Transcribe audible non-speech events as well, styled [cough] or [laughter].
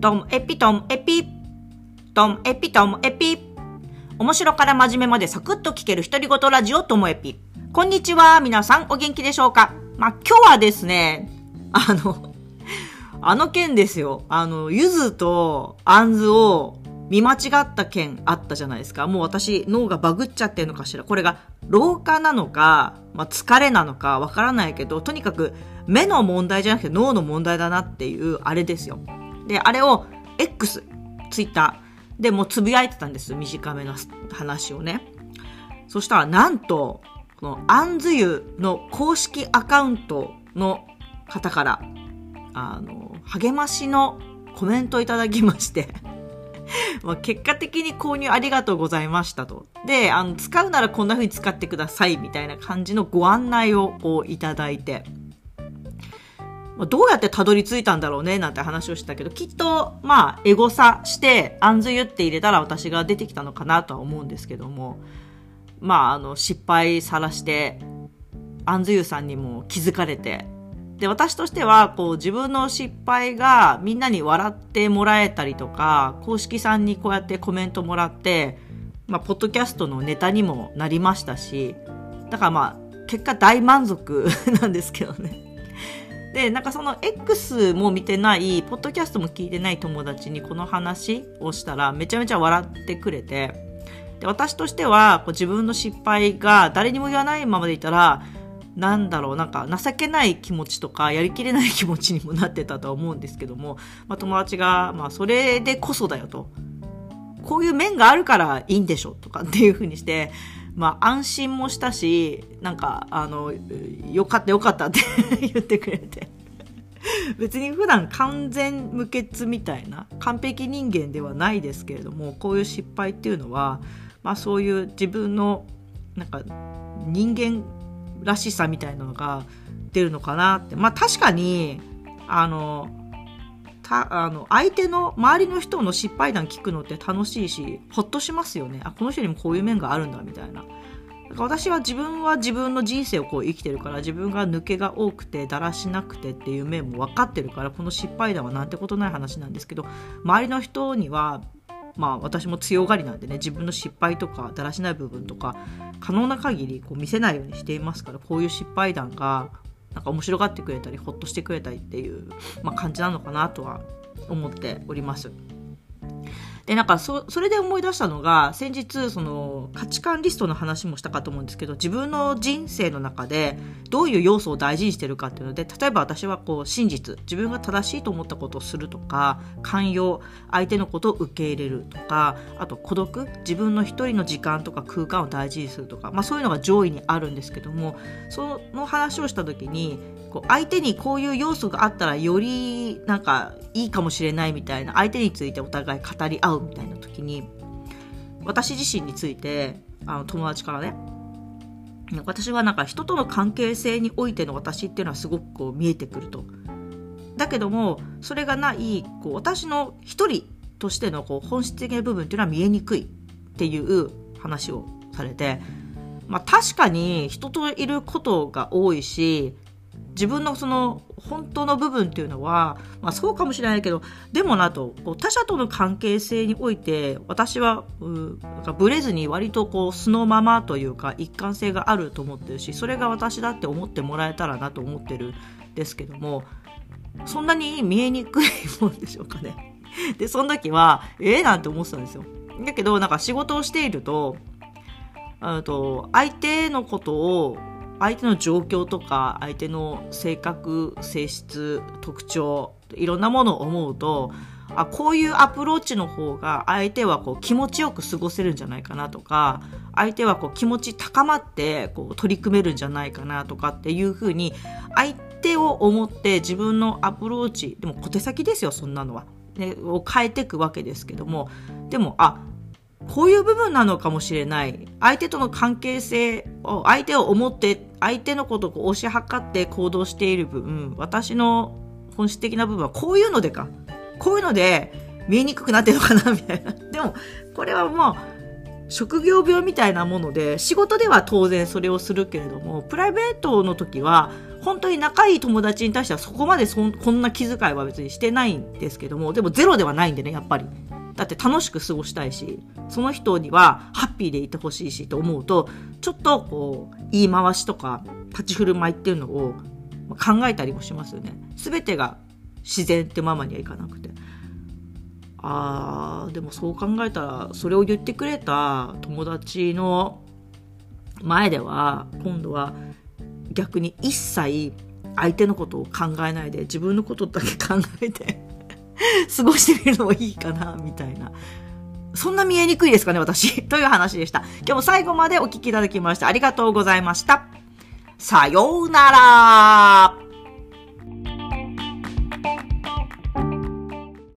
トンエピトンエピ。トンエピトンエピ。面白から真面目までサクッと聞ける独り言ラジオともエピ。こんにちは、皆さんお元気でしょうか？まあ、今日はですね、あの、あの件ですよ。あの、ゆずとあんずを見間違った件あったじゃないですか。もう私脳がバグっちゃってるのかしら。これが老化なのか、まあ、疲れなのかわからないけど、とにかく目の問題じゃなくて脳の問題だなっていうあれですよ。で、あれを X、ツイッターでもうつぶやいてたんです。短めの話をね。そしたらなんと、このアンズユの公式アカウントの方から、あの、励ましのコメントをいただきまして [laughs] ま結果的に購入ありがとうございましたと。で、あの、使うならこんな風に使ってくださいみたいな感じのご案内をこういただいて、どうやってたどり着いたんだろうねなんて話をしたけど、きっと、まあ、エゴサして、アンズユって入れたら私が出てきたのかなとは思うんですけども、まあ、あの、失敗さらして、アンズユさんにも気づかれて、で、私としては、こう、自分の失敗がみんなに笑ってもらえたりとか、公式さんにこうやってコメントもらって、まあ、ポッドキャストのネタにもなりましたし、だからまあ、結果大満足なんですけどね。で、なんかその X も見てない、ポッドキャストも聞いてない友達にこの話をしたら、めちゃめちゃ笑ってくれて、で私としては、こう自分の失敗が誰にも言わないままでいたら、なんだろう、なんか情けない気持ちとか、やりきれない気持ちにもなってたとは思うんですけども、まあ、友達が、まあ、それでこそだよと。こういう面があるからいいんでしょとかっていうふうにして、まあ、安心もしたし、なんか、あの、よかったよかったって [laughs] 言ってくれて。別に普段完全無欠みたいな完璧人間ではないですけれどもこういう失敗っていうのは、まあ、そういう自分のなんか人間らしさみたいなのが出るのかなって。まあ確かに、あの、たあの相手の周りの人の失敗談聞くのって楽しいしほっとしますよね。あこの人にもこういう面があるんだみたいな。私は自分は自分の人生をこう生きてるから自分が抜けが多くてだらしなくてっていう面も分かってるからこの失敗談はなんてことない話なんですけど周りの人にはまあ私も強がりなんでね自分の失敗とかだらしない部分とか可能な限りこう見せないようにしていますからこういう失敗談がなんか面白がってくれたりほっとしてくれたりっていう、まあ、感じなのかなとは思っております。で、なんかそ、それで思い出したのが、先日、その、価値観リストの話もしたかと思うんですけど、自分の人生の中で、どういう要素を大事にしてるかっていうので、例えば私はこう、真実、自分が正しいと思ったことをするとか、寛容、相手のことを受け入れるとか、あと孤独、自分の一人の時間とか空間を大事にするとか、まあそういうのが上位にあるんですけども、その話をした時に、こう相手にこういう要素があったらよりなんかいいかもしれないみたいな相手についてお互い語り合うみたいな時に私自身についてあの友達からね私はなんか人との関係性においての私っていうのはすごくこう見えてくると。だけどもそれがないこう私の一人としてのこう本質的な部分っていうのは見えにくいっていう話をされて、まあ、確かに人といることが多いし自分のその本当の部分っていうのは、まあ、そうかもしれないけどでもなとこう他者との関係性において私はなんかブレずに割とこう素のままというか一貫性があると思ってるしそれが私だって思ってもらえたらなと思ってるんですけどもそんなに見えにくいもんでしょうかね。でその時はええー、なんて思ってたんですよ。だけどなんか仕事をしているとあと相手のことを相手の状況とか相手の性格性質特徴いろんなものを思うとあこういうアプローチの方が相手はこう気持ちよく過ごせるんじゃないかなとか相手はこう気持ち高まってこう取り組めるんじゃないかなとかっていうふうに相手を思って自分のアプローチでも小手先ですよそんなのは、を変えていくわけですけどもでもあこういう部分なのかもしれない。相手との関係性を、相手を思って、相手のことを押し量って行動している分、私の本質的な部分はこういうのでか。こういうので見えにくくなってるのかなみたいな。[laughs] でも、これはもう、職業病みたいなもので、仕事では当然それをするけれども、プライベートの時は、本当に仲いい友達に対してはそこまでそんこんな気遣いは別にしてないんですけども、でもゼロではないんでね、やっぱり。だって楽しく過ごしたいし、その人にはハッピーでいてほしいしと思うと、ちょっとこう、言い回しとか立ち振る舞いっていうのを考えたりもしますよね。すべてが自然ってママにはいかなくて。あー、でもそう考えたら、それを言ってくれた友達の前では、今度は逆に一切相手のことを考えないで自分のことだけ考えて [laughs] 過ごしてみるのもいいかな、みたいな。そんな見えにくいですかね、私。[laughs] という話でした。今日も最後までお聞きいただきましてありがとうございました。さようなら